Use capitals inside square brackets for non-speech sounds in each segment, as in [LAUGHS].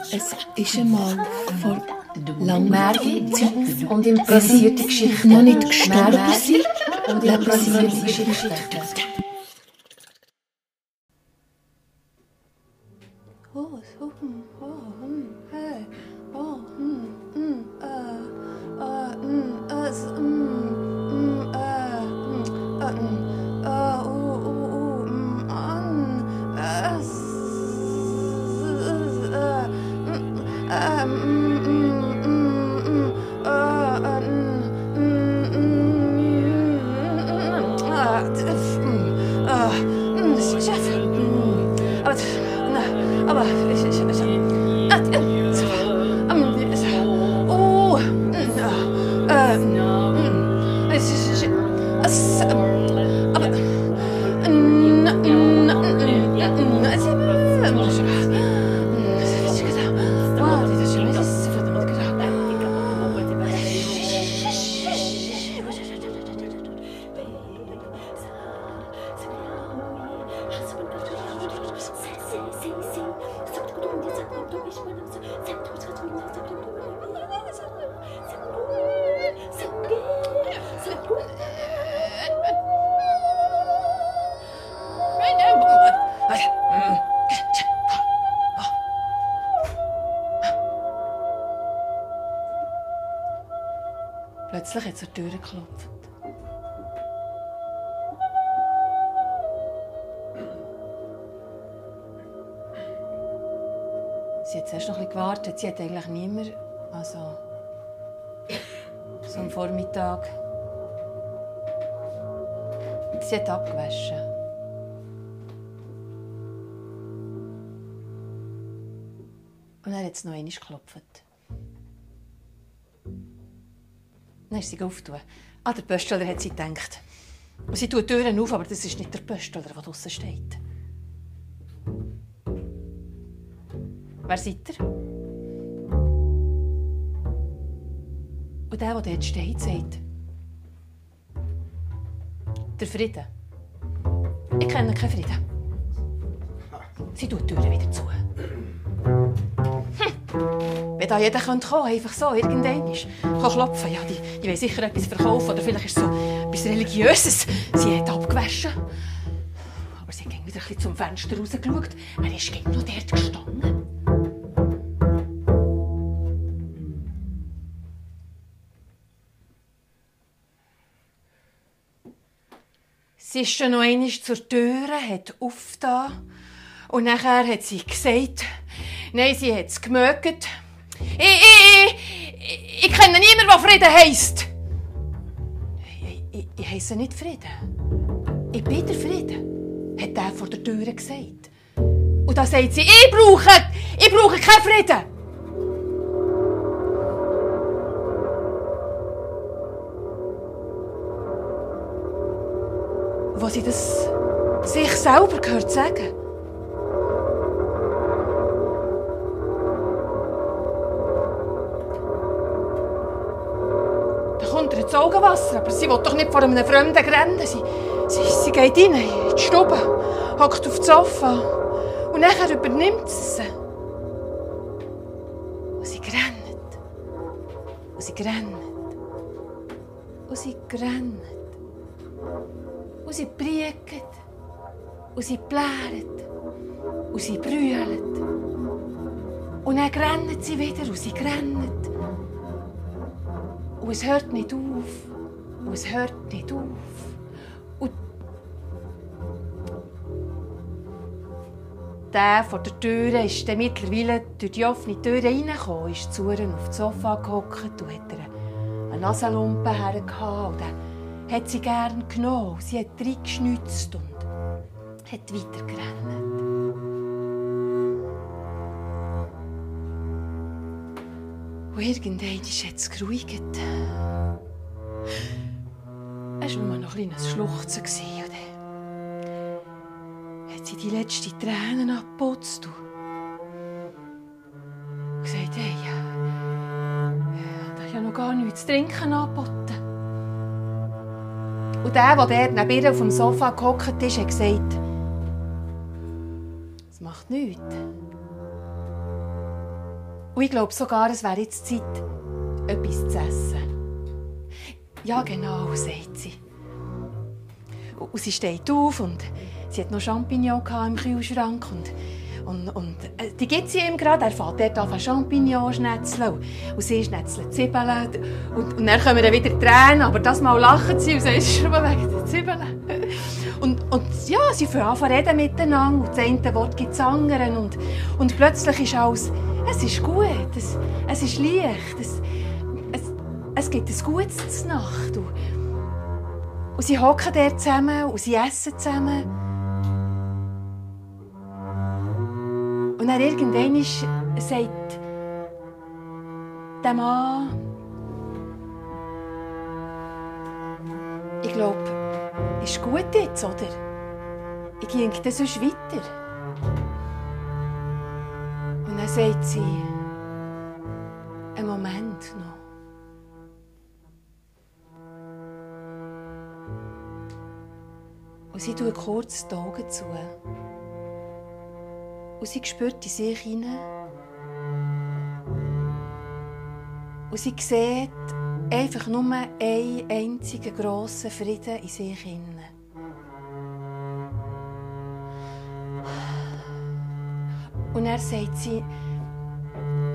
Es ist einmal vor langer Zeit und improvisierte Geschichten. noch nicht gestorben sind. und improvisierte Geschichten. Sie hat eigentlich niemand. Also. So am Vormittag. Sie hat abgewaschen. Und dann hat es noch einmal geklopft. Dann ist sie aufgetan. Ah, der Pöstler hat sie gedacht. Sie tut die Türen auf, aber das ist nicht der Pöstler, der draußen steht. Wer seid ihr? Der, der dort steht, sagt: Der Frieden. Ich kenne keinen Frieden. Sie tut die Türen wieder zu. Wenn da jeder kommen könnte, einfach so, irgendwann, kann klopfen. Ja, die, die will sicher etwas verkaufen oder vielleicht ist es so etwas Religiöses. Sie hat abgewaschen. Aber sie ging wieder ein bisschen zum Fenster rausgeschaut. Er ist noch dort gestanden. Sie ist schon noch einmal zur Tür, hat aufgetan. Und nachher hat sie gesagt, nein, sie hat es gemögt. Ich, ich, ich, ich kenne niemanden, der Frieden heisst. Ich, ich, ich heisse nicht Frieden. Ich bin der Frieden, hat er vor der Tür gesagt. Und da sagt sie, ich brauche, ich brauche keinen Frieden. Wo sie das sich selber gehört sagen. Da kommt ihr ins Augenwasser, aber sie will doch nicht vor einem Fremden rennen. Sie, sie, sie geht rein in die Stube, hockt auf das Sofa und nachher übernimmt sie sie. Und sie rennt. Und sie rennt. Und sie rennt. Und sie brieket. Und sie pläret. Und sie brüllt. Und dann rennt sie wieder und sie rennt. Und es hört nicht auf. Und es hört nicht auf. Und der vor der Tür ist dann mittlerweile durch die offene Tür reingekommen, ist zu auf das Sofa gehockt und hat eine Nasenlumpe hergehauen. Hat sie gern genommen. Sie hat reingeschnitzt und hat weitergerannt. Und irgendwann hat es geruhigt. Es war nur noch ein kleines Schluchzen. Und dann hat sie die letzten Tränen abgeputzt und gesagt, hey, ich habe ja noch gar nichts zu trinken angeboten. Und der, der neben ihr auf dem Sofa gehockt ist, hat gesagt, es macht nichts. Und ich glaube sogar, es wäre jetzt Zeit, etwas zu essen. Ja, genau, sagt sie. Und sie steht auf und sie hat noch Champignons im Kühlschrank und und, und äh, die gibt sie ihm gerade. Er fährt dort an Champignons schnetzeln. Und sie schnetzelt Zwiebeln. Und, und dann kommen dann wieder Tränen. Aber das Mal lachen sie und sagen, es ist nur wegen der Zwiebeln. Und, und ja, sie fangen an reden miteinander. Und das eine Wort gibt das andere. Und, und plötzlich ist alles, es ist gut, es, es ist leicht, es, es, es gibt ein gutes Nacht. Und, und sie hocken dort zusammen und sie essen zusammen. Dann irgendwann sagt der Mann, ich glaube, ist gut jetzt, oder? Ich ging dann sonst weiter. Und dann sagt sie, einen Moment noch. Und sie tut kurz die Augen zu. Und sie spürt in sich hinein. Und sie sieht einfach nur einen einzigen grossen Frieden in sich hinein. Und er sagt sie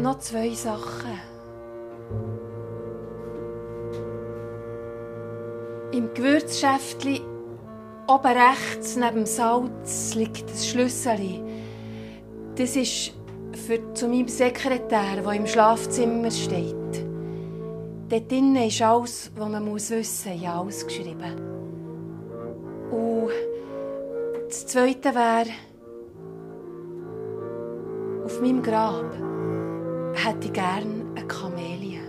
noch zwei Sachen. Im Gewürzschäftchen oben rechts neben dem Salz liegt ein Schlüssel. Das ist für, zu meinem Sekretär, der im Schlafzimmer steht. Dort drinnen ist alles, was man wissen muss, ja, ausgeschrieben. Und das Zweite wäre, auf meinem Grab hätte ich gerne eine Kamelie.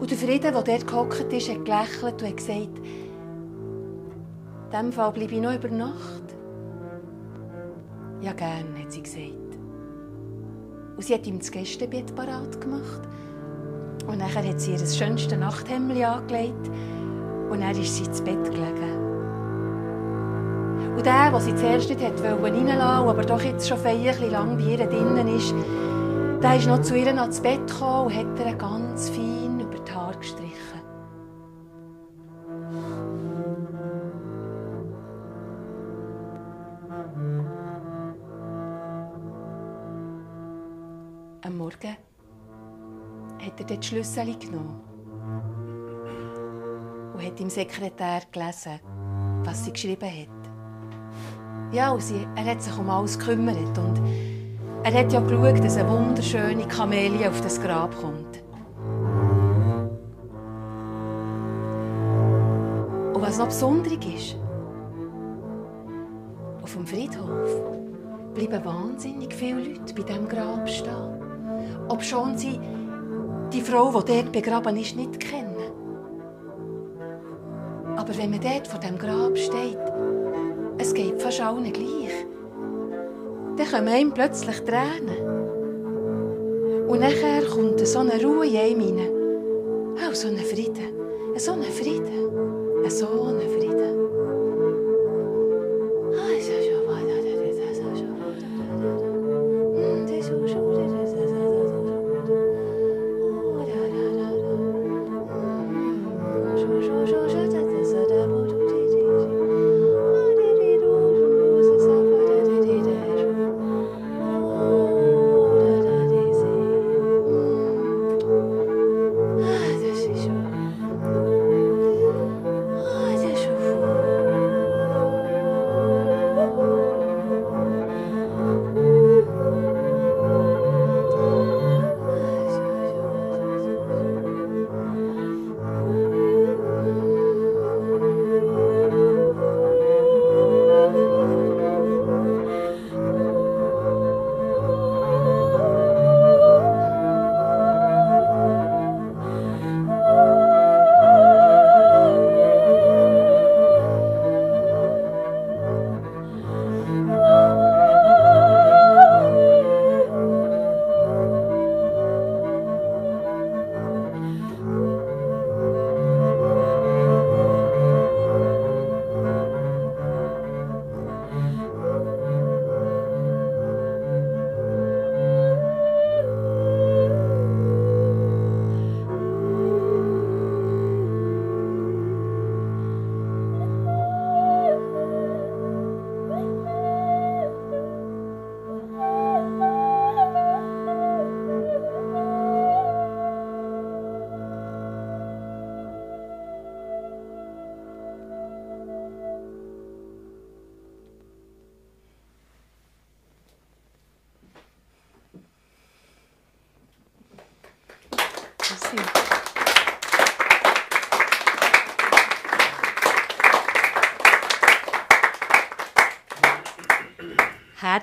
Und der Frieden, der dort gehockt ist, hat gelächelt und hat gesagt, in diesem Fall bleibe ich noch über Nacht. Ja, gern, hat sie gesagt. Und sie hat ihm das Gästebett parat gemacht. Und nachher hat sie ihr das schönste Nachthemd angelegt. Und dann ist sie ins Bett gelegen. Und der, der sie zuerst nicht reinlassen aber doch jetzt schon feierlich lang bei ihr drinnen ist, der ist noch zu ihr ans Bett gekommen und hat ihr ganz fein hat die Schlüssel genommen und hat dem Sekretär gelesen, was sie geschrieben hat. Ja, und sie, er hat sich um alles gekümmert und er hat ja geschaut, dass eine wunderschöne Kamelie auf das Grab kommt. Und was noch besonders ist, auf dem Friedhof bleiben wahnsinnig viele Leute bei diesem Grab stehen ob sie die Frau, die dort begraben ist, nicht kennen. Aber wenn man dort vor dem Grab steht, es geht fast allen gleich, dann kommen einem plötzlich Tränen. Und nachher kommt so eine Ruhe in einem hinein. Oh, so ein Frieden. So ein Frieden. So ein Frieden.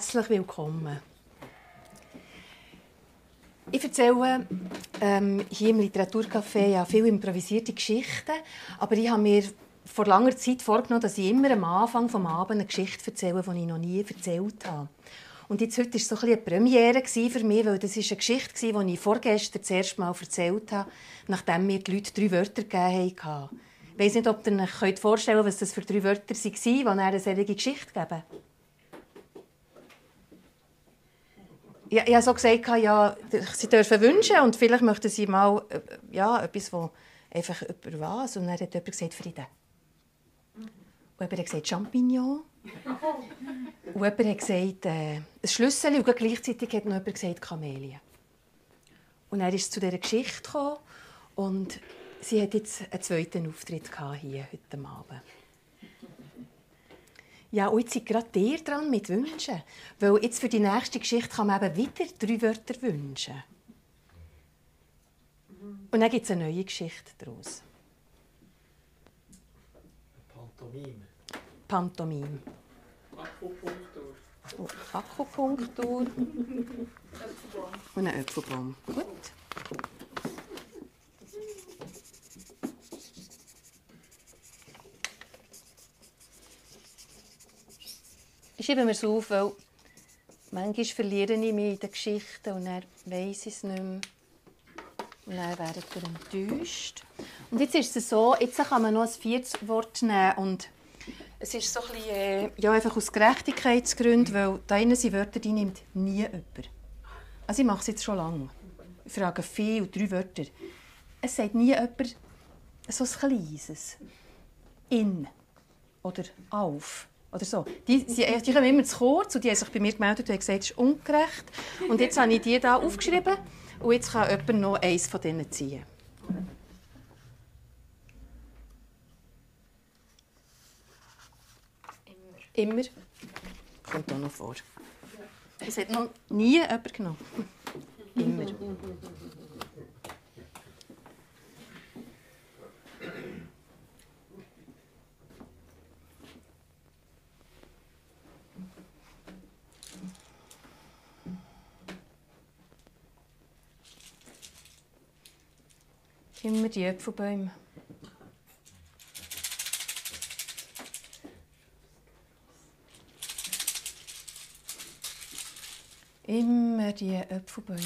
Herzlich willkommen. Ich erzähle ähm, hier im Literaturcafé ja viele improvisierte Geschichten, aber ich habe mir vor langer Zeit vorgenommen, dass ich immer am Anfang des Abends eine Geschichte erzähle, die ich noch nie erzählt habe. Und jetzt heute war es so ein eine Premiere für mich, weil das ist eine Geschichte, die ich vorgestern das erste Mal erzählt habe, nachdem mir die Leute drei Wörter gegeben haben. Ich weiß nicht, ob ihr euch vorstellen könnt, was das für drei Wörter waren, die eine solche Geschichte geben. Ja, ich habe so gesagt, ja, sie dürfen wünschen und vielleicht möchten sie mal äh, ja, etwas, wo einfach über was. Und dann hat jemand gesagt, Frieden. Und jemand hat gesagt, Champignon. Und jemand hat gesagt, äh, ein Schlüssel. Und gleichzeitig hat noch jemand gesagt, Kamelie. Und er ist zu dieser Geschichte gekommen und sie hat jetzt einen zweiten Auftritt hier heute Abend. Ja, und jetzt seid gerade ihr dran mit Wünschen. Weil jetzt für die nächste Geschichte kann man eben wieder drei Wörter wünschen. Und dann gibt es eine neue Geschichte daraus. Pantomime. Pantomime. Akupunktur. Oh, Akupunktur. [LAUGHS] Und ein Äpfelbaum. Gut. Ich schreibe mir es auf, weil manchmal verliere ich mich in den Geschichten und dann weiss ich es nicht mehr. Und dann werdet ihr enttäuscht. Und jetzt ist es so, jetzt kann man noch ein viertes Wort nehmen und es ist so ein bisschen, äh, ja, einfach aus Gerechtigkeitsgründen, weil da innen sind Wörter, die nimmt nie jemand. Also ich mache es jetzt schon lange. Ich frage viel, drei Wörter. Es sagt nie jemand so ein kleines. In oder auf oder so. Die, die, die kommen immer zu kurz und die haben sich bei mir gemeldet und gesagt, es ist ungerecht. Und jetzt habe ich die hier aufgeschrieben und jetzt kann jemand noch eins von denen ziehen. Immer. Immer. Kommt auch noch vor. Es hat noch nie jemand genommen. Immer. Immer die Äpfelbäume. Immer die Äpfelbäume.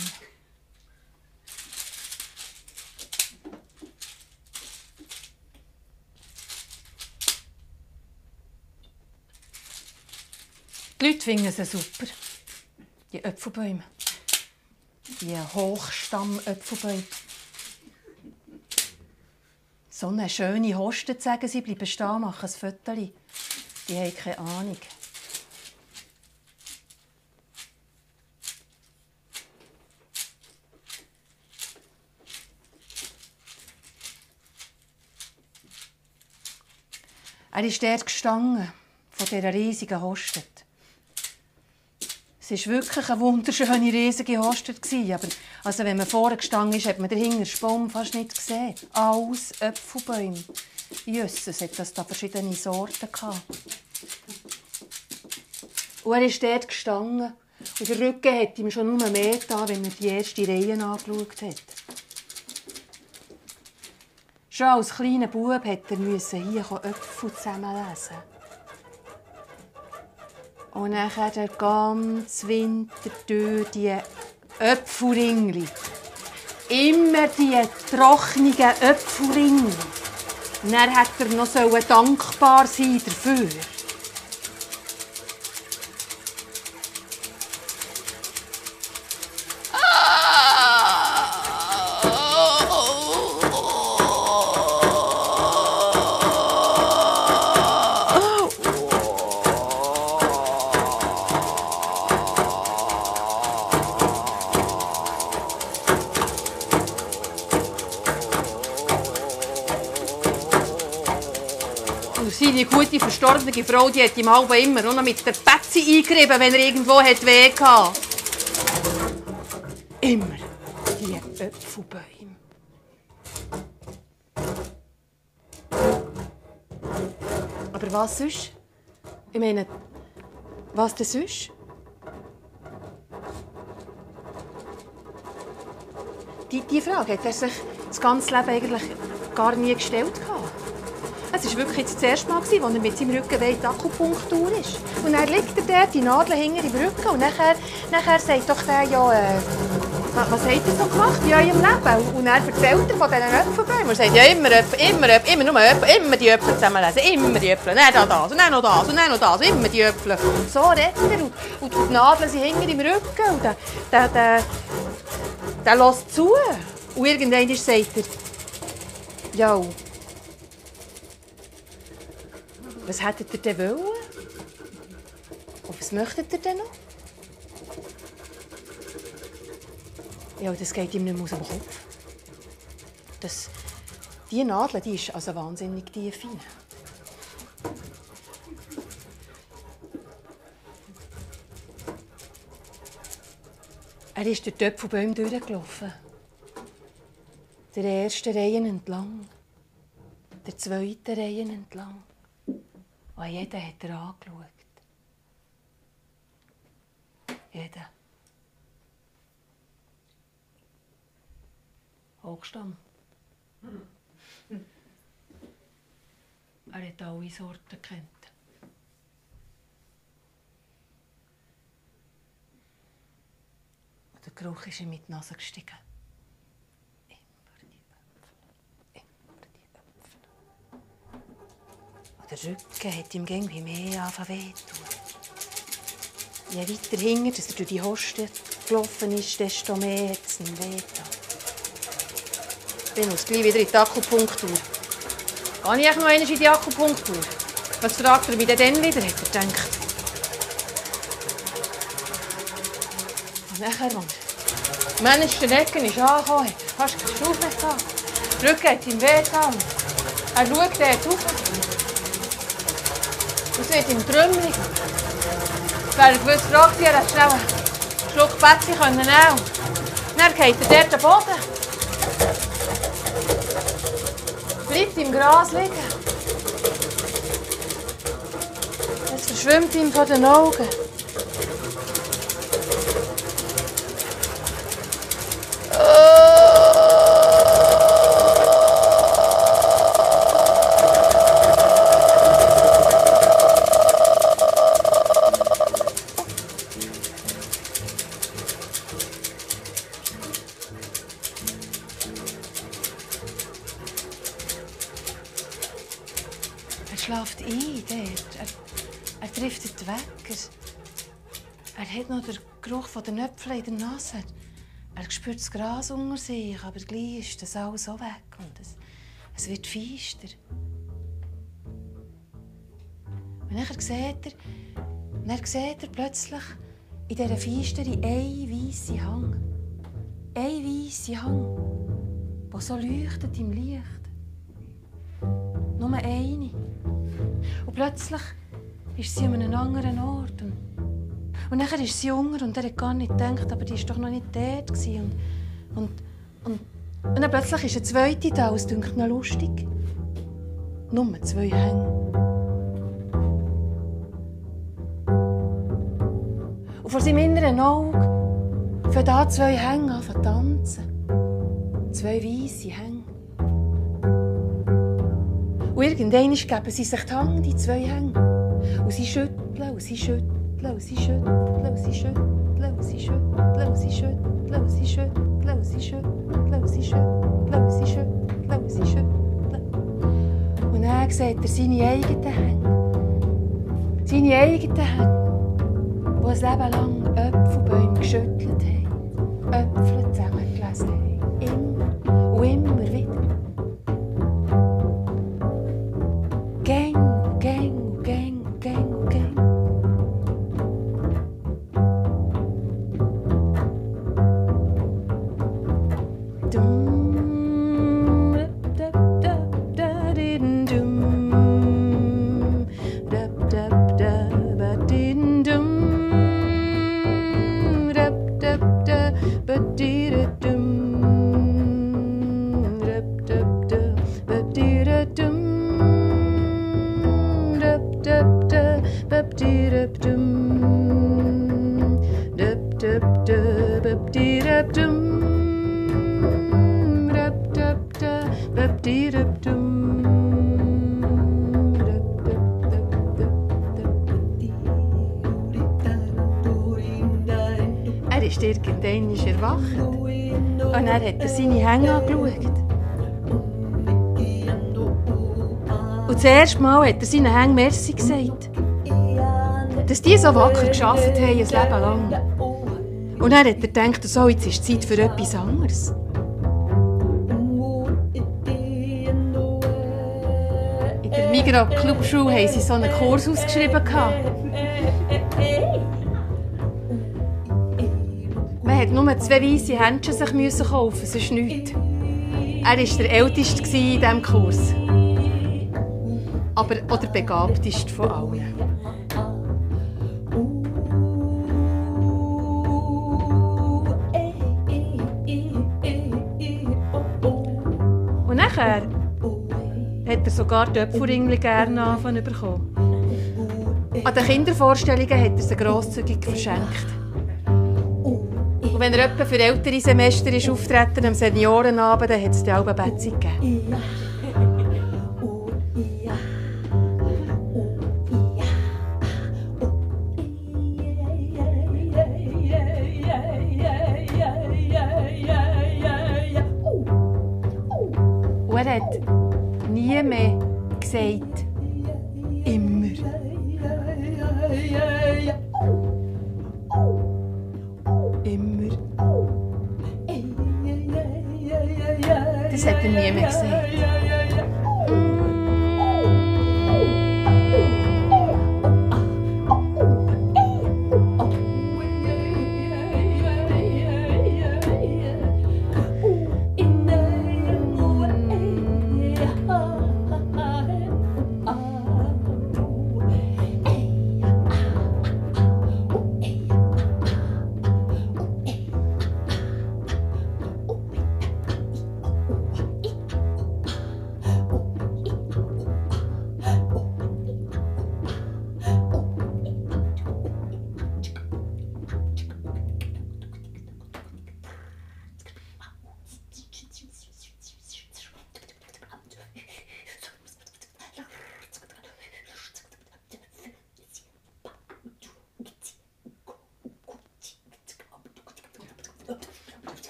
Die Leute finden sie super. Die Äpfelbäume. Die Hochstamm-Äpfelbäume. So eine schöne Hoste, sagen sie, bleiben stehen, machen ein Foto. Die haben keine Ahnung. Er ist dort gestanden, von dieser riesigen Hostet. Es war wirklich eine wunderschöne, riesige Hostet. Aber also, wenn man vorne gestanden ist, hat man den Hinterbaum fast nicht gesehen. Alles Äpfelbäume. Jesus, hat das da verschiedene Sorten gehabt. Und er ist dort gestanden. Und der Rücken hat ihm schon nur mehr da, wenn er die erste Reihe angeschaut hat. Schon als kleiner Bub musste er hier Äpfel zusammenlesen. Und dann der ganze Winter durch die Äpfelringli. Immer die trockenen Äpfelringli. dann hätte er noch dankbar sein dafür. verstorbene Frau, die hat im Halben immer nur noch mit der Pätze eingerieben, wenn er irgendwo hat weh hatte. Immer die Äpfelbäume. Aber was sonst? Ich meine, was denn sonst? Die, die Frage hat er sich das ganze Leben eigentlich gar nie gestellt. Hatte. Es war wirklich das erste Mal, als er mit seinem Rücken weit Akupunktur ist. Und dann liegt er dort, die Nadel hinter im Rücken. Und nachher, nachher sagt doch der ja, äh, was, hat er so gemacht in eurem Leben? Und er erzählt er von diesen Äpfelbäumen. Er sagt, ja, immer, Äpfel, immer, Äpfel, immer, nur Äpfel, immer die Äpfel zusammenlesen, immer die Äpfel. Dann noch das, und dann noch das, und dann noch das, immer die Äpfel. So redet er. Und, und die Nadeln sind hinter im Rücken. Und der, der, der, der lässt zu. Und irgendwann sagt er, ja, was hättet ihr denn wollen? Und was möchtet ihr denn noch? Ja, das geht ihm nicht mehr aus dem Kopf. Das, die Nadel die ist also wahnsinnig tief rein. Er ist durch die Töpfelbäume durchgelaufen. Der ersten Reihe entlang, der zweiten Reihe entlang. Und jeden hat er angeschaut. Jeden. Hochstamm. Er hat alle Sorten. Und der Geruch ist ihm mit die Nase gestiegen. Immer die Äpfel. Immer die Äpfel. Und der Rücken hat ihm irgendwie mehr angefangen. Je weiter hinten, dass er durch die Hoste gelaufen ist, desto mehr hat es ihm weh getan. Ich gleich wieder in die Akupunktur. Gehe ich noch einmal in die Akupunktur? Was fragt er mich denn wieder, hat er gedacht. Und nachher, als der Mensch den Ecken ist angekommen, fast keine Stufe gehabt. Der Rücken hat ihm weh getan. Er schaut dort rauf. Es wird ihm trümmelig. Wäre er gewusst, fragt sie, er schnell einen Schluck Plätzchen nehmen können. Dann geht er dort am Boden. bleibt im Gras liegen. Es verschwimmt ihm vor den Augen. Äpfeln in der Nase. Er spürt das Gras unter sich, aber gleich ist das alles so weg und es, es wird feister. Und dann sieht er, dann sieht er plötzlich in dieser Feistere einen weißen Hang. Ein weißen Hang, der so leuchtet im Licht. Nur eine. Und plötzlich ist sie an einem anderen Ort. Und, nachher ist sie unter und er hat gar nicht gedacht, aber die war doch noch nicht dort. Und, und, und, und dann plötzlich ist eine zweite da, und es dünkt noch lustig. Nur zwei Hänge. Und vor seinem inneren Auge fangen da zwei Hänge an zu tanzen. Zwei weisse Hänge. Und irgendwann geben sie sich die Hand, die zwei Hänge. Und sie schütteln, und sie schütteln, und er sieht er seine eigenen Hände. Seine eigenen Hände, die ein Leben lang Äpfelbäume geschüttelt haben. Äpfel. Mal hat er seinen Hängen Merci gesagt. Dass die so wacker geschafft haben, ein Leben lang. Und dann hat er gedacht, so, jetzt ist Zeit für etwas anderes. In der Migros Clubschule haben sie so einen Kurs ausgeschrieben. Man hat nur zwei weiße Händchen sich kaufen, sonst nichts. Er war der Älteste in diesem Kurs. Aber auch der Begabteste von allen. Und nachher hat er sogar die Töpferringli gerne anfangen bekommen. An den Kindervorstellungen hat er sie grosszügig verschenkt. Und wenn er etwa für ältere Semester ist auftreten am Seniorenabend, dann hat es die Alben Betzi gegeben.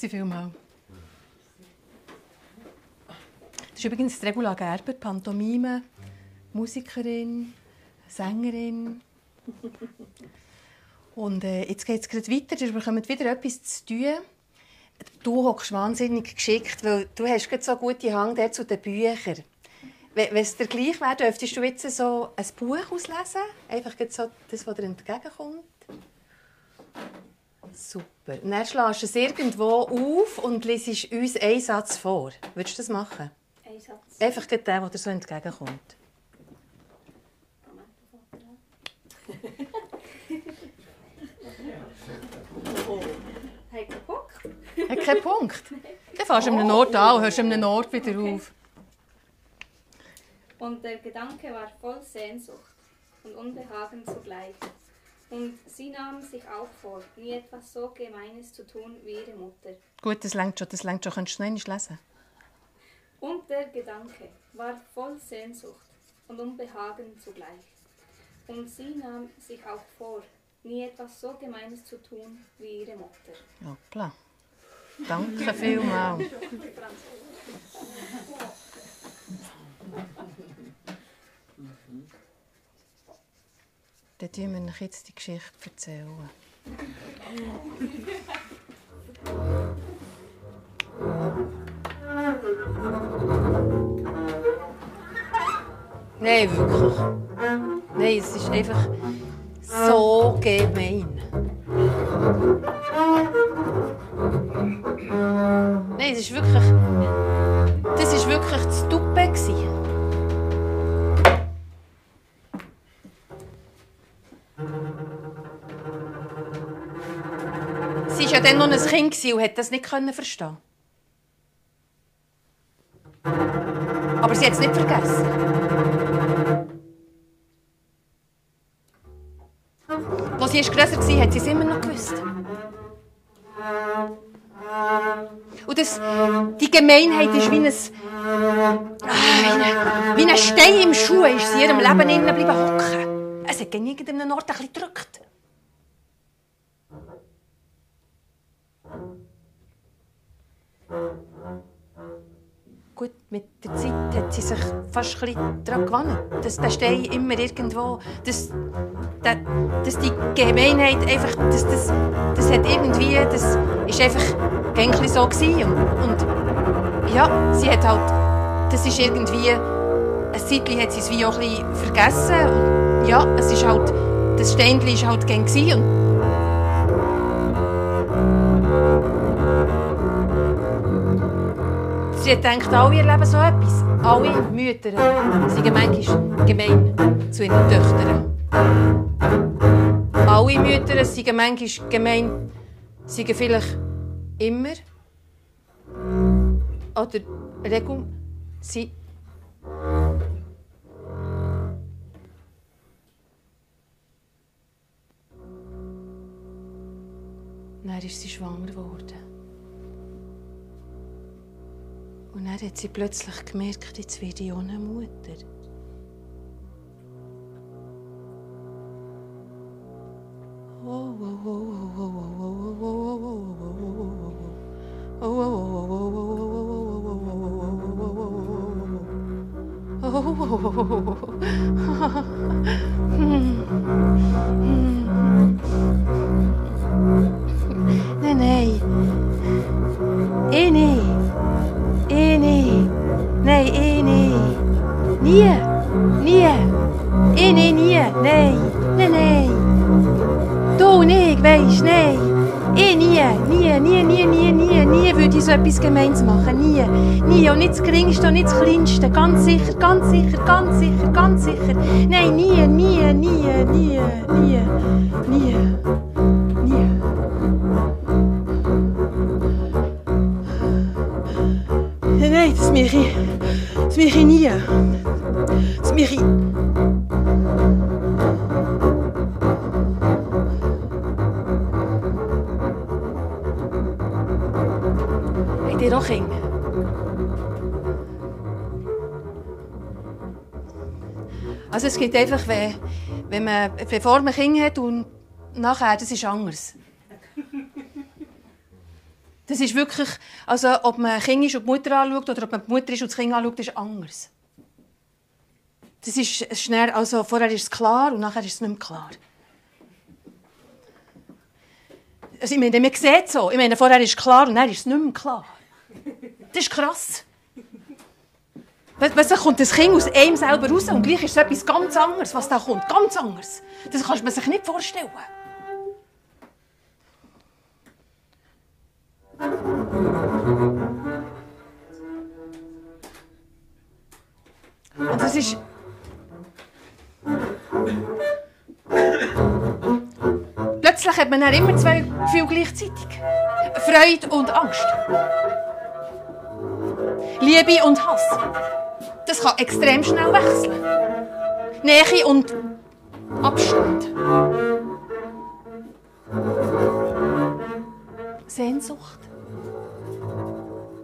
Merci vielmals. Das ist übrigens Regula Gerber, Pantomime, Musikerin, Sängerin. Und äh, jetzt geht es gerade weiter, wir bekommen wieder etwas zu tun. Du hockst wahnsinnig geschickt, weil du hast gerade so gute Hang der zu den Büchern. Wenn es dir gleich wäre, dürftest du jetzt so ein Buch auslesen? Einfach so das, was dir entgegenkommt. Super. Und dann schlägst du es irgendwo auf und liest uns einen Satz vor. Würdest du das machen? Ein Satz. Einfach den, der dir so entgegenkommt. [LAUGHS] Hey, Bock. Hat keinen Punkt. Dann fährst du an einem Ort an und hörst an einem Ort wieder auf. Und der Gedanke war voll Sehnsucht und Unbehagen zugleich. Und sie nahm sich auch vor, nie etwas so Gemeines zu tun wie ihre Mutter. Gut, das längt schon, das längt schon. Kannst du noch lesen? Und der Gedanke war voll Sehnsucht und Unbehagen zugleich. Und sie nahm sich auch vor, nie etwas so Gemeines zu tun wie ihre Mutter. Ja, klar. Danke vielmals. [LAUGHS] Dann tun wir euch jetzt die Geschichte erzählen. Nein, wirklich. Nein, es ist einfach so gemein. Nein, es ist wirklich. Das war wirklich das Duppe. Ja dann noch ein Kind und hätte das nicht verstehen. Aber sie hat es nicht vergessen. Als sie grösser war, hat sie es immer noch gewusst. Und das, die Gemeinheit ist wie ein, ah, wie ein, Stein im Schuh, ist sie in ihrem Leben innen bleiben hocken. Es hat gegen irgendeinen Ort ein bisschen gedrückt. Gut, mit der Zeit hat sie sich fast ein daran gewöhnt, dass der Stein immer irgendwo, dass, dass, dass die Gemeinheit einfach, dass das, das hat irgendwie, das ist einfach gängig so gewesen. Und, und ja, sie hat halt, das ist irgendwie, ein Zeitchen hat sie es wie auch ein bisschen vergessen. Und ja, es ist halt, das Steinchen ist halt gängig. Und Sie denkt, alle erleben so etwas. Alle Mütter sind manchmal gemein zu ihren Töchtern. Alle Mütter sind manchmal gemein, sind vielleicht immer oder regel sie Dann ist sie schwanger geworden. Und dann hat sie plötzlich gemerkt, jetzt werde ich auch Mutter. Sicher, Gibt einfach, wenn, wenn man, bevor man Kinder hat und nachher, das ist anders. Das ist wirklich, also ob man Kind ist und die Mutter anschaut oder ob man die Mutter ist und das Kind anschaut, ist anders. Das ist schnell, also vorher ist es klar und nachher ist es nicht mehr klar. Also ich meine, man sieht es so. Ich meine, vorher ist es klar und dann ist es nicht mehr klar. Das ist krass. Weißt du, kommt das Kind aus einem selber raus und gleich ist es etwas ganz anderes, was da kommt. Ganz anders. Das kann man sich nicht vorstellen. Und das ist. Plötzlich hat man dann immer zwei Gefühle gleichzeitig: Freude und Angst. Liebe und Hass. Das kann extrem schnell wechseln. Nähe und Abstand. Sehnsucht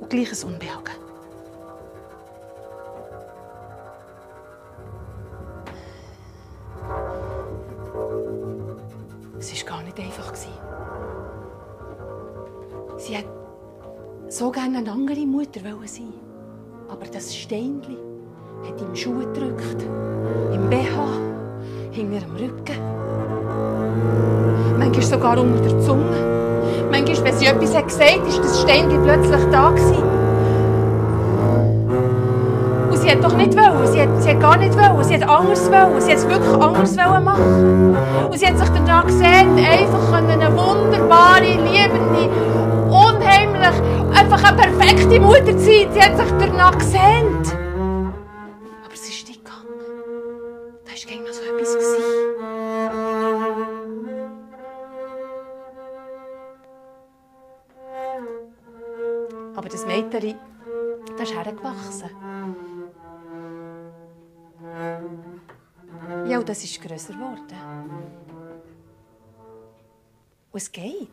und gleiches Unbehagen. Es war gar nicht einfach. Sie hat so gerne eine andere Mutter sein aber das Steinchen hat ihm Schuhe gedrückt, im BH, hinter dem Rücken. Manchmal sogar unter der Zunge. Manchmal, wenn sie etwas hat gesagt hat, ist das Steinchen plötzlich da gewesen. Und sie hat doch nicht wollen. Sie hat, sie hat gar nicht wollen. Sie hat anders wollen. Sie hat es wirklich anders wollen machen. Und sie hat sich danach gesehen, einfach eine wunderbare, liebende, unheimlich, einfach eine perfekte Mutter zu sein. Sie hat sich danach gesehen. Aber das ist hergewachsen. Ja, und das ist grösser geworden. Und es geht.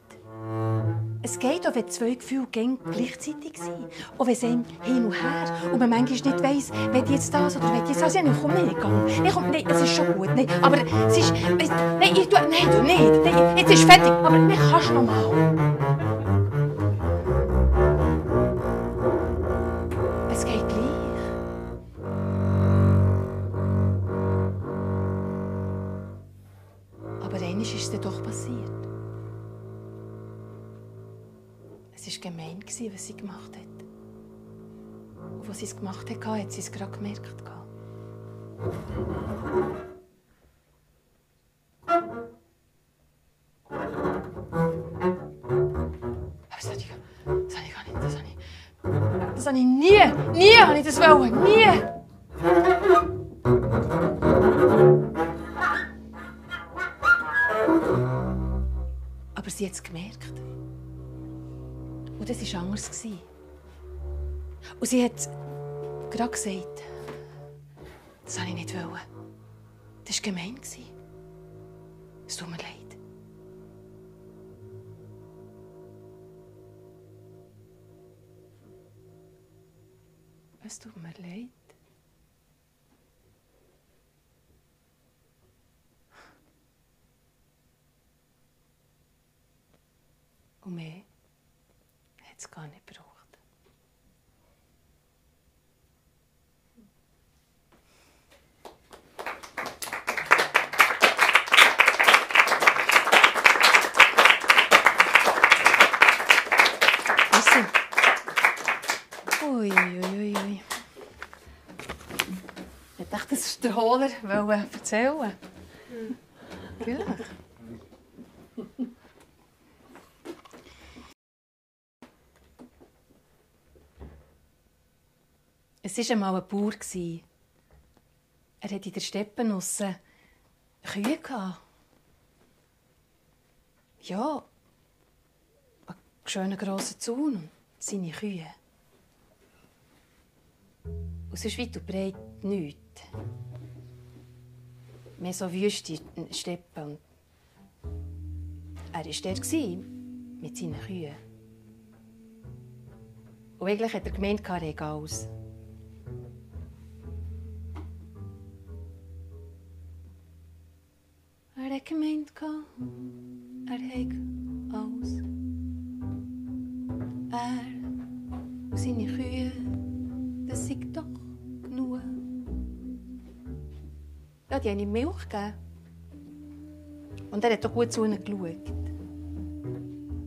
Es geht auch, wenn zwei Gefühle gleichzeitig sind. Auch wenn es hin und her und man manchmal nicht weiss, will ich jetzt das oder will ich jetzt das. Ja, nein, komm, nein, komm. Nein, komm, nein, es ist schon gut. Nein, aber es ist... Nein, ich tu... Nein, du nicht. Nein, jetzt ist fertig. Aber nein, kannst du noch mal. Sie es gemacht hat, hat sie es gerade gemerkt. Aber das habe ich, das habe ich gar nicht. Das habe ich, das habe ich nie, nie habe ich das wollen. Nie. Aber sie hat es gemerkt. Und das war anders. Und sie hat gerade gesagt, das wollte ich nicht. wollen. Das war gemein. Es tut mir leid. Es tut mir leid. Und mehr hat es gar nicht gebraucht. Der Hohler erzählen. Vielleicht. Es war einmal ein Bauer. Er hatte in der Steppe Kühe. Ja, einen schönen grossen Zaun und seine Kühe. Und sonst weit und breit nichts. Mehr so wüste Steppe. Und er war dort mit seinen Kühen. Und eigentlich hat er gemeint, er hätte alles. Er hat gemeint, er hätte alles. Er und seine Kühe, das sei doch Ja, die haben ihm Milch gegeben. Und er hat auch gut zu ihnen geschaut.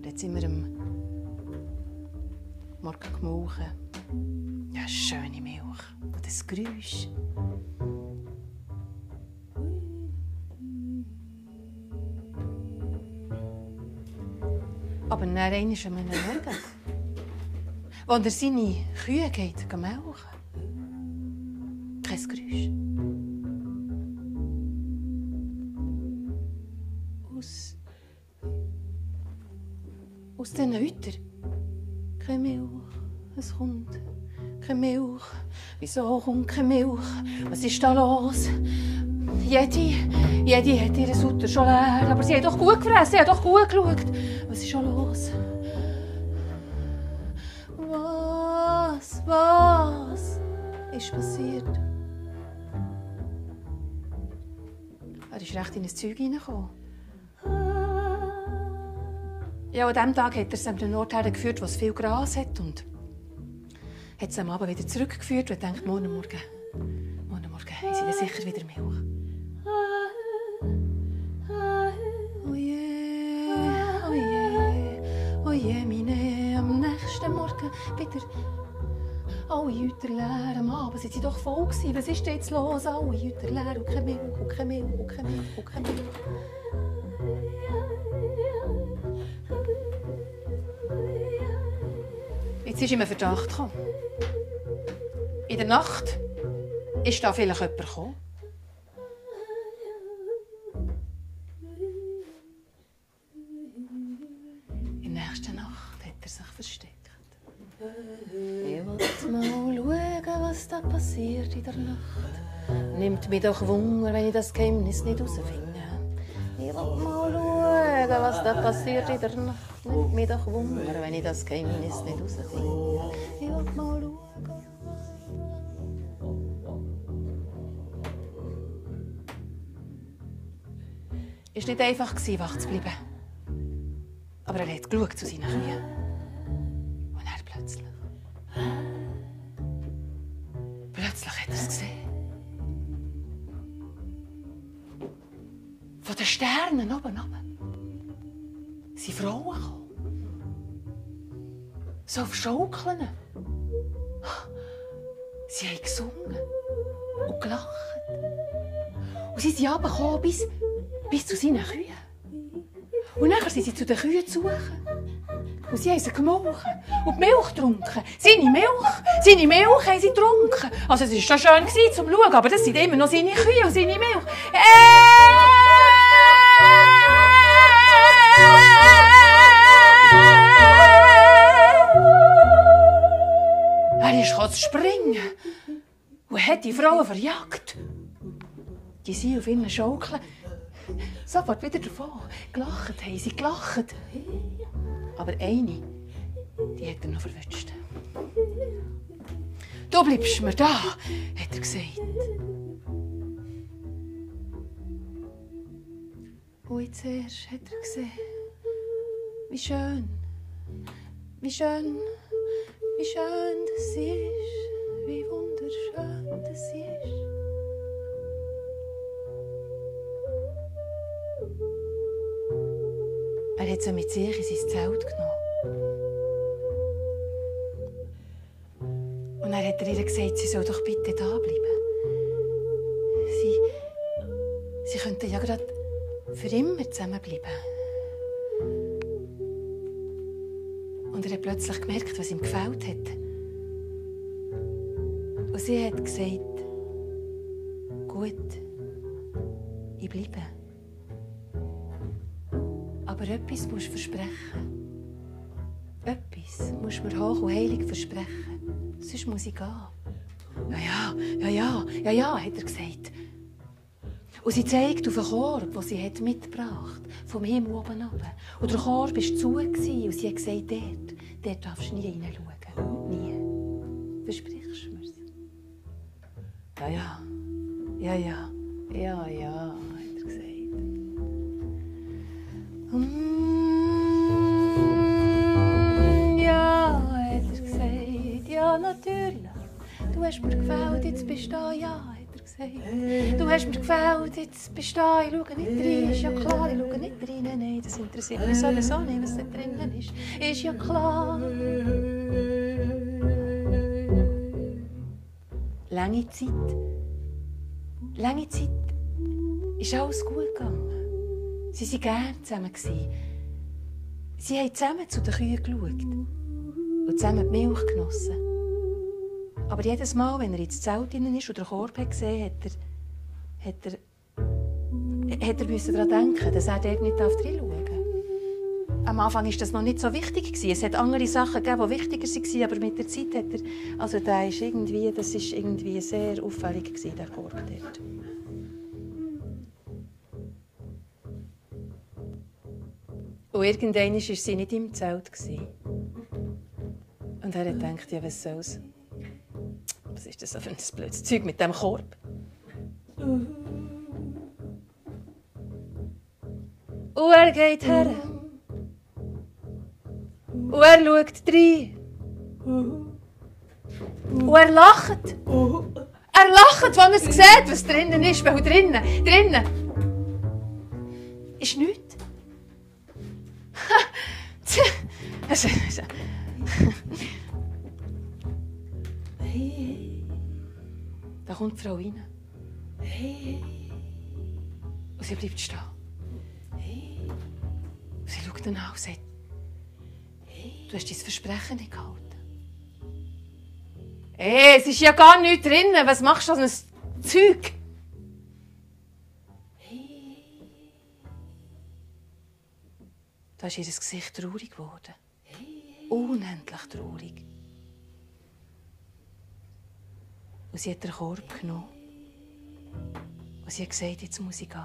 Dann sind wir am Morgen gemauchen. Ja, schöne Milch. Und das Geräusch. Aber dann einmal einem Morgen, als er seine Kühe geht melken. Kommt keine Milch. Wieso kommt keine Milch? Was ist da los? Jede, jede hat ihre Sutter schon leer, aber sie hat doch gut gefressen, sie hat doch gut geschaut. Was ist schon los? Was, was ist passiert? Er ist recht in ein Zeug hineingekommen. Ja, an diesem Tag hat er es an den Ort hergeführt, wo es viel Gras hat und hat es am Abend wieder zurückgeführt und denkt, morgen Morgen, morgen Morgen haben sie sicher wieder Milch. Oh je, oh je, oh je, meine, am nächsten Morgen wieder alle Hüter leer. Am Abend sind sie doch voll gewesen. Was ist jetzt los? Alle Hüter leer und keine Milch, und keine Milch, und keine Milch, und keine Milch. Jetzt ist ihm ein Verdacht gekommen. In der Nacht ist da vielleicht jemand gekommen. In der nächsten Nacht hat er sich versteckt. Ich will mal schauen, was da passiert in der Nacht. Nimmt mich doch Wunder, wenn ich das Geheimnis nicht herausfinde. Ich will mal schauen, was da passiert in der Nacht. Nimmt mich doch Wunder, wenn ich das Geheimnis nicht herausfinde. Ich will mal schauen. Es war nicht einfach, wach zu bleiben. Aber er hat zu seinen Kühen. Und er plötzlich. Plötzlich hat er es gesehen. Von den Sternen oben oben sind Frauen gekommen. So auf Schaukeln. Sie haben gesungen und gelacht. Und sie sind runtergekommen bis, bis zu seinen Kühen. Und dann sind sie zu den Kühen zu suchen. Und sie haben sie gemolken und die Milch getrunken. Seine Milch, seine Milch haben sie getrunken. Also es war schon schön gewesen, zum Schauen, aber das sind immer noch seine Kühe und seine Milch. Er ist zu springen und hat die Frauen verjagt. Die sind auf ihren Schaukeln sofort wieder davon. Gelacht haben sie, gelacht. Aber eine, die hat er noch verwünscht. Du bleibst mir da, hat er gesagt. Und jetzt erst hat er gesehen, wie schön, wie schön, wie schön das ist, wie wunderschön das ist. Er hat sie mit sich in sein Zelt genommen. Und dann hat er ihr gesagt, sie soll doch bitte da bleiben. Sie, sie könnten ja gerade für immer zusammenbleiben. Und er hat plötzlich gemerkt, was ihm gefällt hat. Und sie hat gesagt, gut, ich bleibe. Aber etwas musst du versprechen. Etwas musst du mir hoch und heilig versprechen. Sonst muss ich gehen. Ja, ja, ja, ja, ja, ja, hat er gesagt. Und sie zeigt auf einen Korb, den sie hat mitgebracht vom Himmel oben runter. Und der Korb war zu und sie hat gesagt, dort, dort darfst du nie hineinschauen. Nie. Versprichst du mir's? Ja, ja, ja, ja, ja, ja, Mm, ja, hat er gesagt. Ja, natürlich. Du hast mir gefällt, jetzt bist du da. Ja, hat er gesagt. Du hast mir gefällt, jetzt bist du da. Ich schaue nicht rein. Ist ja klar, ich schaue nicht rein. Nein, das interessiert mich sowieso nicht, was da drinnen ist. Ist ja klar. Lange Zeit, lange Zeit ist alles gut gegangen. Sie waren gerne zusammen. Sie haben zusammen zu den Kühen geschaut und zusammen die Milch genossen. Aber jedes Mal, wenn er ins Zelt hinein ist und den Korb hat gesehen hat, er, hat er, hat er müssen daran denken, dass er dort nicht reinschauen darf. Am Anfang war das noch nicht so wichtig. Es hat andere Sachen gegeben, die wichtiger waren, aber mit der Zeit hat er... Also der ist irgendwie, das ist irgendwie sehr auffällig, gewesen, der Korb dort. Und irgendwann war sie nicht im Zelt. Und er gedacht, ja, was soll's? Was ist das für ein blödes Zeug mit dem Korb? Und er geht her. Und er schaut rein. Und er lacht. Er lacht, wenn er sieht, was drinnen ist. Weil drinnen, drinnen ist nichts. Da kommt die Frau rein. Und sie bleibt stehen. Und sie schaut dann an und sagt, du hast dein Versprechen nicht gehalten. Hey, es ist ja gar nichts drin. Was machst du an ein Zeug? Da ist ihr Gesicht traurig geworden unendlich traurig. Und sie hat den Korb genommen. Und sie hat gesagt, jetzt muss ich gehen.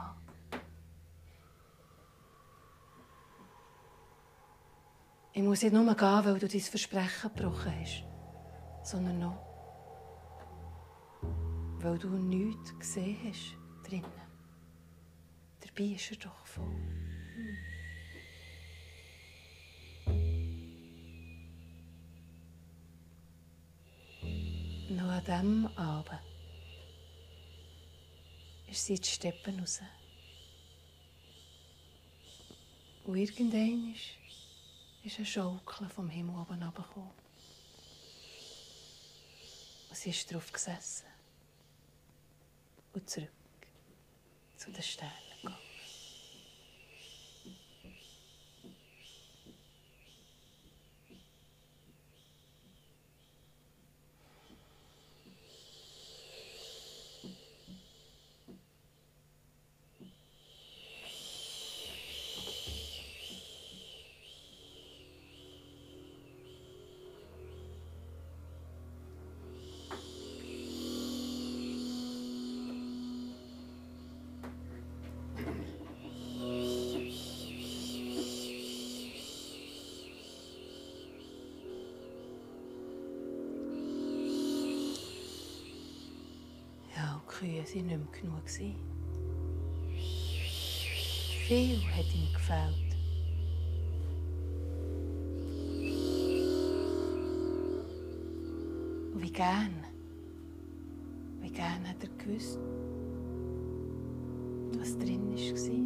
Ich muss nicht nur gehen, weil du dein Versprechen gebrochen hast, sondern noch, weil du nichts gesehen hast drinnen. Dabei ist er doch voll. Noch an diesem Abend ist sie die Steppen raus. Und irgendwann ist, ist ein Schaukeln vom Himmel oben runtergekommen. Und sie ist drauf gesessen. Und zurück zu den Sternen Kühe waren nicht mehr genug. Viel hat ihm gefällt. Wie gern, wie gern hat er gewusst, was drin war.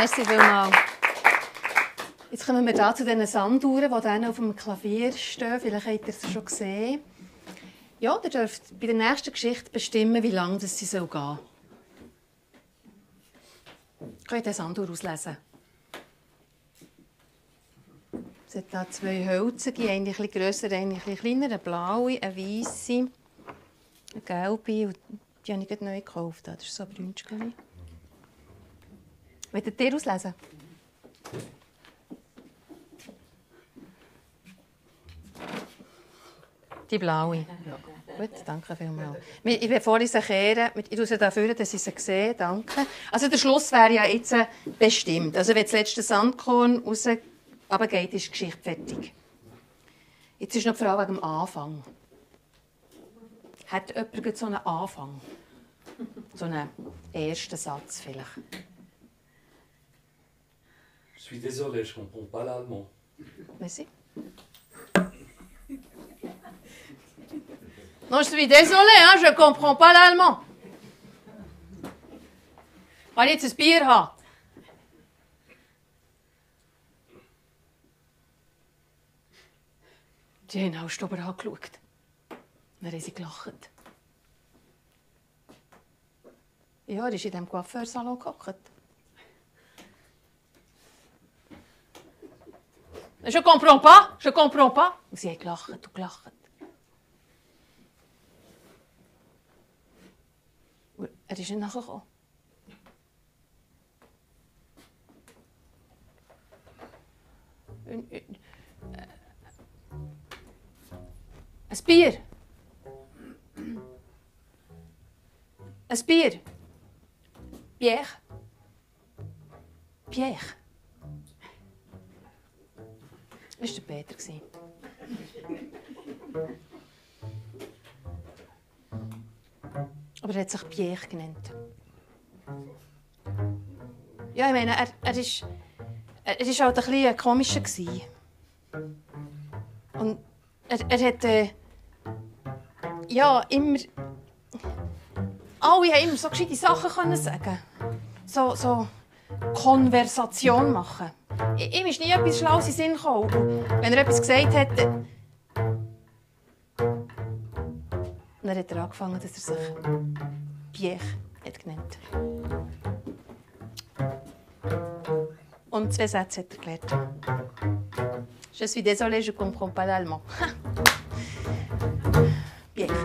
Merci vielmals. Jetzt kommen wir da zu diesen Sanduhren, die dann auf dem Klavier stehen. Vielleicht habt ihr es schon gesehen. Ja, ihr dürft bei der nächsten Geschichte bestimmen, wie lange sie gehen soll. Könnt ihr den Sandur auslesen? Es hat hier zwei Hölzige, eine etwas grösser, eine etwas kleiner, eine blaue, eine weisse, eine gelbe die habe ich neu gekauft. Das ist so brünschgeli. Wollt ihr auslesen? Die blaue. Gut, danke vielmals. Ich bevor ich sie kehre, ich tue sie dafür, dass ich sie sehe. Danke. Also der Schluss wäre ja jetzt äh, bestimmt. Also wenn das letzte Sandkorn raus aber geht, ist die Geschichte fertig. Jetzt ist noch die Frage wegen dem Anfang. Hat jemand so einen Anfang? So einen ersten Satz vielleicht? Je suis désolé, je comprends pas l'allemand. Merci. Non, je suis désolée, hein, je comprends pas l'allemand. Kann ich jetzt ein Bier haben? Die haben auch Stober angeschaut. Dann haben sie gelacht. Ja, er ist in diesem Coiffeursalon gehockt. Je comprends pas, je comprends pas. Und sie hat gelacht und gelacht. Und er ist nicht nachgekommen. Und, äh, Ein Bier. Ein Bier. Pierre. Pierre. Das war Peter. Aber er hat sich Pierre genannt. Ja, ich meine, er, er ist. Er ist halt ein bisschen komischer. Und er, er hat. Äh, ja, immer. Alle haben immer so gescheite Sachen können sagen. So, so Konversation machen. Ihm ist nie etwas Schlaues in Sinn gekommen. Wenn er etwas gesagt hat. dann- hat er angefangen, dass er sich Pierre hat genannt. Und zwei Sätze hat er gelernt. Je suis désolée, je comprends pas l'allemand. Gesagt.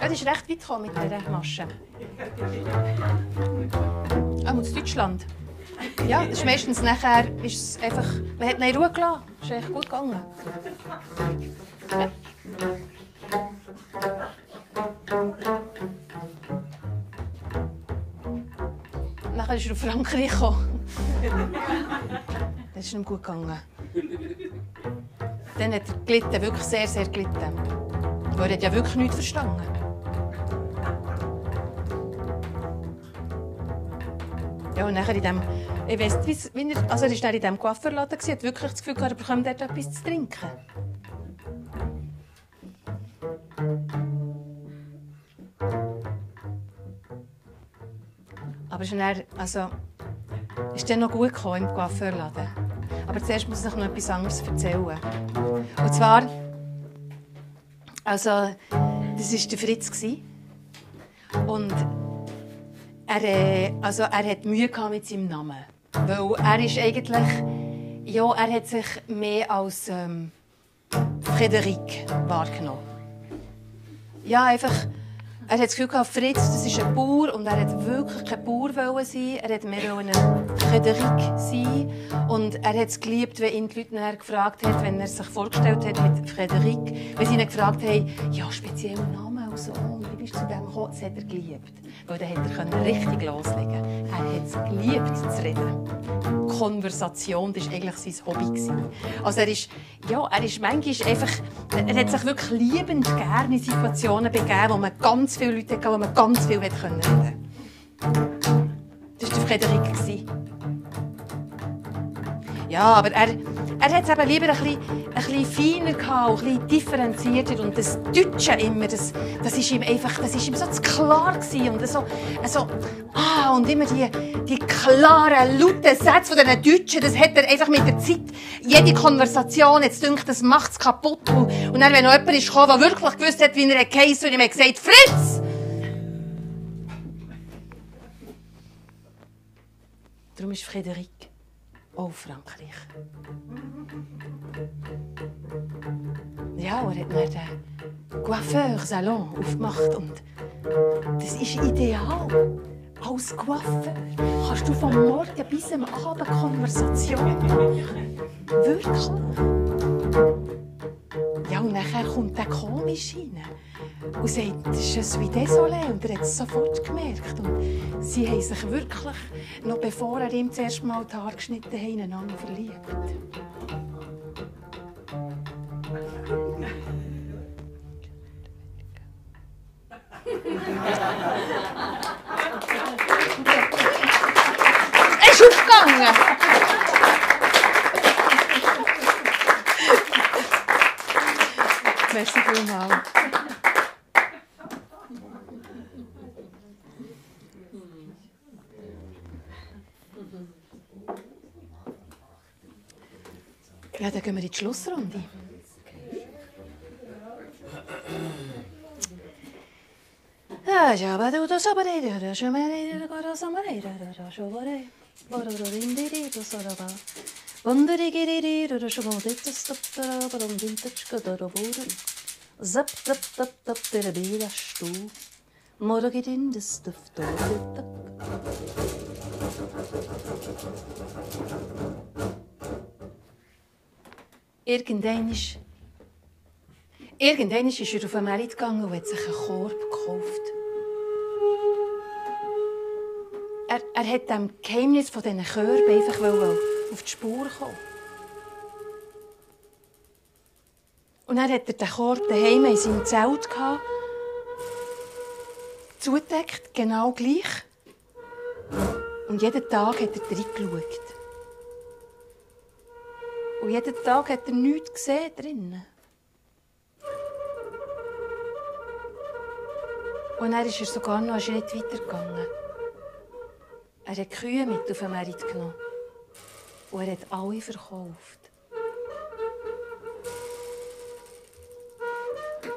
Er ist recht weit gekommen mit dieser Masche. Auch in Deutschland. Ja, das ist meistens nachher ist es einfach, man hat ihn Ruhe gelassen. Ist echt gut gegangen. Ja. Nachher ist er auf Frankreich gekommen. Das ist ihm gut gegangen. Dann hat er gelitten, wirklich sehr, sehr gelitten. Er hat ja wirklich nichts verstanden. Und nachher in dem, ich weiss nicht, wie er, also er war in diesem Coiffeurladen, hat wirklich das Gefühl gehabt, er bekommt dort etwas zu trinken. Aber ist dann, also, ist dann noch gut gekommen im Coiffeurladen. Aber zuerst muss ich noch etwas anderes erzählen. Und zwar, also, das war der Fritz. Und er, äh, also, er hat Mühe gehabt mit seinem Namen. Weil er ist eigentlich, ja, er hat sich mehr als ähm, Frederik wahrgenommen. Ja, einfach, er hat das Gefühl gehabt, Fritz, das ist ein Bauer und er hat wirklich kein Bauer sein. Er hat mehr ein Frederik sein. Und er hat es geliebt, wenn ihn die Leute nachher gefragt haben, wenn er sich vorgestellt hat mit Frederik, wenn sie ihn gefragt haben, ja, spezielle Namen wie bist du zu dem gekommen? Das hat er geliebt. Weil dann hätte er richtig loslegen Er hat es geliebt, zu reden. Konversation, das war eigentlich sein Hobby. Also er ist, ja, er ist manchmal einfach, er hat sich wirklich liebend gerne in Situationen begeben, wo man ganz viele Leute hatte, wo man ganz viel reden Das war der Frederik. Ja, aber er, er hat es eben lieber ein bisschen, ein bisschen feiner gehabt, ein bisschen differenzierter. Und das Deutsche immer, das, das ist ihm einfach, das ist ihm so zu klar gewesen. Und so, so, ah, und immer die, die klaren, lauten Sätze von diesen Deutschen, das hat er einfach mit der Zeit, jede Konversation, jetzt denkt, das macht es kaputt. Und und dann, wenn noch jemand ist gekommen, der wirklich gewusst hat, wie er geheißen und ihm hat gesagt, Fritz! Darum ist Frederik auch Frankreich. Ja, er hat dann den Coiffeur-Salon aufgemacht und das ist ideal. Als Coiffeur kannst du vom Morgen bis am Abend Konversation machen. Wirklich. Ja, und nachher kommt der komisch rein und sagt, ist ein désolé. Und er hat es sofort gemerkt. Und sie haben sich wirklich, noch bevor er ihm das erste Mal die Haare geschnitten haben, ineinander verliebt. Er ist aufgegangen! Merci vielmals. Ja, dann gehen wir in die Schlussrunde. Ah, ja, aber du, das aber nicht, das ist aber nicht, das ist aber nicht, das ist aber nicht. Barararindiri, dosarara. Wanderigiriri, rarashagoditastaptara, barandintachkadaraburin. Zap, tap, tap, tap, terabira, stu. Morgirin, das Duftoritak. Irgendwann ist, irgendwann ist er auf den Markt gegangen und hat sich einen Korb gekauft. Er, er hat dem Geheimnis von diesen Körben einfach wollen auf die Spur kommen. Und dann hat er den Korb daheim in seinem Zelt gehabt, zugedeckt, genau gleich. Und jeden Tag hat er reingeschaut. Und jeden Tag hat er nichts gesehen drinnen. Und dann ist er sogar noch einen Schritt weitergegangen. Er hat Kühe mit auf den Markt genommen. Und er hat alle verkauft.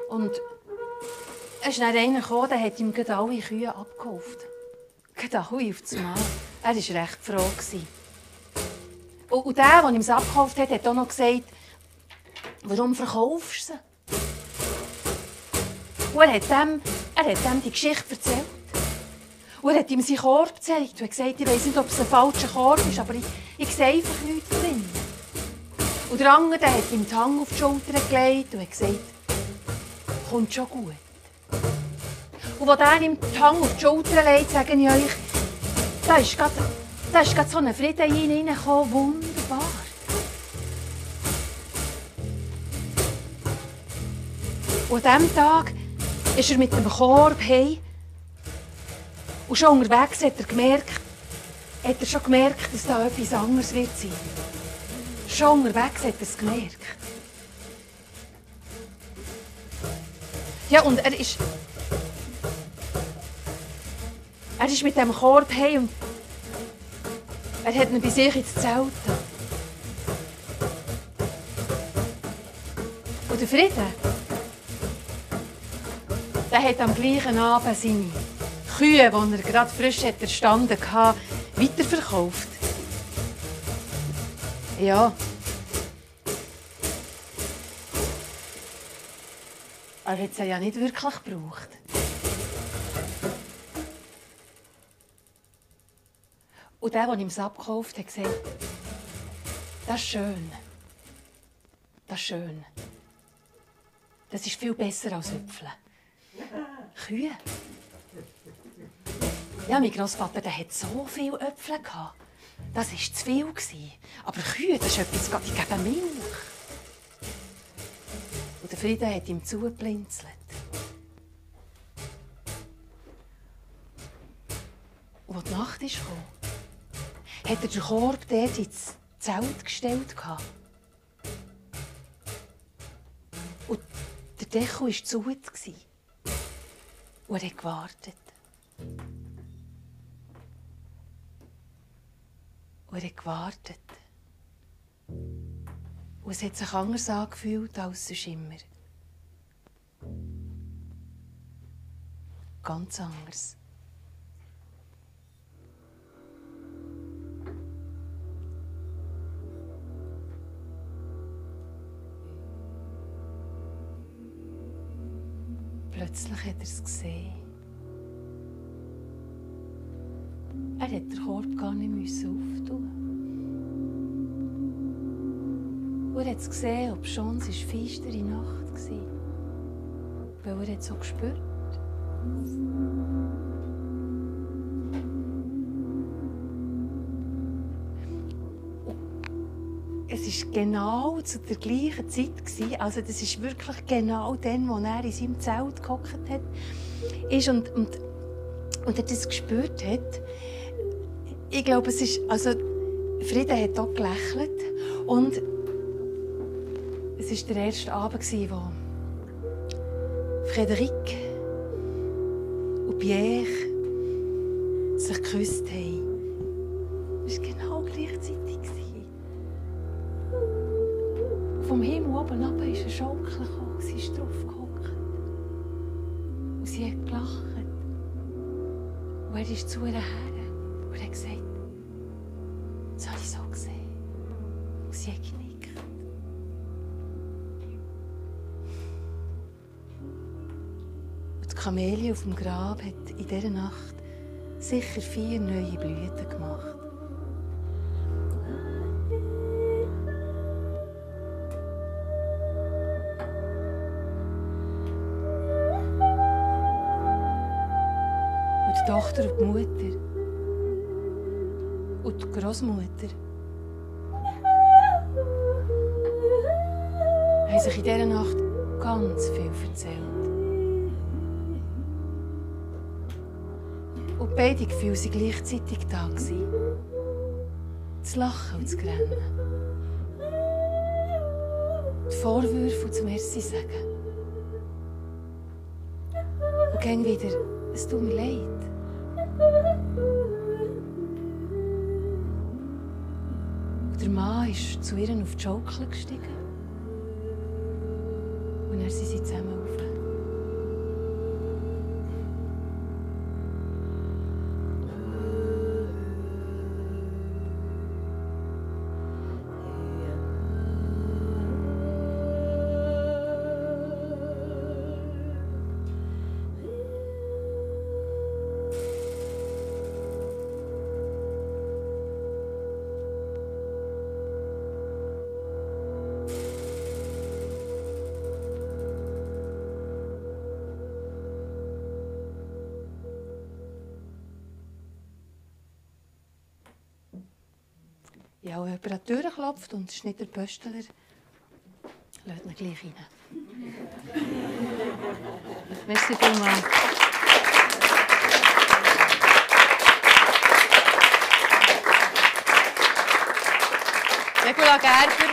Und es ist dann einer gekommen, der hat ihm gerade alle Kühe abgekauft. Gerade alle auf das Mal. Er war recht froh. Und, und der, der ihm es abgekauft hat, hat auch noch gesagt, warum verkaufst du sie? Und er hat dem, er hat dem die Geschichte erzählt. Und er hat ihm seinen Korb gezeigt und gesagt, ich weiß nicht, ob es ein falscher Korb ist, aber ich, ich sehe einfach nichts drin. Und der andere der hat ihm die Hand auf die Schulter gelegt und hat gesagt, kommt schon gut. Und als er ihm die Hand auf die Schulter legt, sage ich euch, da ist gerade, da ist gerade so wunderbar. Und an Tag ist er mit dem Korb heim. Und schon unterwegs hat er gemerkt, hat er schon gemerkt, dass da etwas anderes wird sein. Schon unterwegs hat er es gemerkt. Ja, und er ist. Er ist mit dem Korb heim und er hat ihn bei sich ins Zelt. Und der Frieden, der hat am gleichen Abend seine Kühe, die er gerade frisch hat erstanden hatte, weiterverkauft. Ja. Er hat sie ja nicht wirklich gebraucht. Und der, der ihm es abgekauft hat, gesagt, das ist schön. Das ist schön. Das ist viel besser als Äpfel. Kühe. Ja, mein Großvater der hat so viele Äpfel. Das war zu viel. Aber Kühe, das ist etwas, die geben Milch. Und der Frieden hat ihm zugeblinzelt. Und als die Nacht kam, hat er den Korb dort ins Zelt gestellt. Und der Deckel war zu. Und er hat gewartet. Und er hat gewartet. Und es hat sich anders angefühlt als sonst immer. Ganz anders. Plötzlich hat er es gesehen. Er hätte den Korb gar nicht auftun. Und er hat es gesehen, ob schon es eine feistere Nacht war. Weil er hat so gespürt. Es war genau zu der gleichen Zeit. Also das ist wirklich genau dann, wo er in seinem Zelt gehockt hat. Ist und, und, und er das gespürt hat. Ich glaube, es ist, also Frieda hat auch gelächelt und es war der erste Abend, wo Frederik und Pierre sich geküsst haben. Sicher vier neue Blüten gemacht. Und die Tochter und die Mutter und die Großmutter haben sich in dieser Nacht ganz viel erzählt. Beide Gefühle waren gleichzeitig da. Das Lachen und das Grennen. Die Vorwürfe und das Merci sagen. Und gehen wieder, es tut mir leid. Und der Mann ist zu ihr auf die Schaukel gestiegen. Und dann sind sie zusammen auf. Wenn jemand an die Tür klopft und es ist nicht der Pöstler, lädt ihn gleich rein. [LAUGHS] Merci vielmals. Regula Gerber.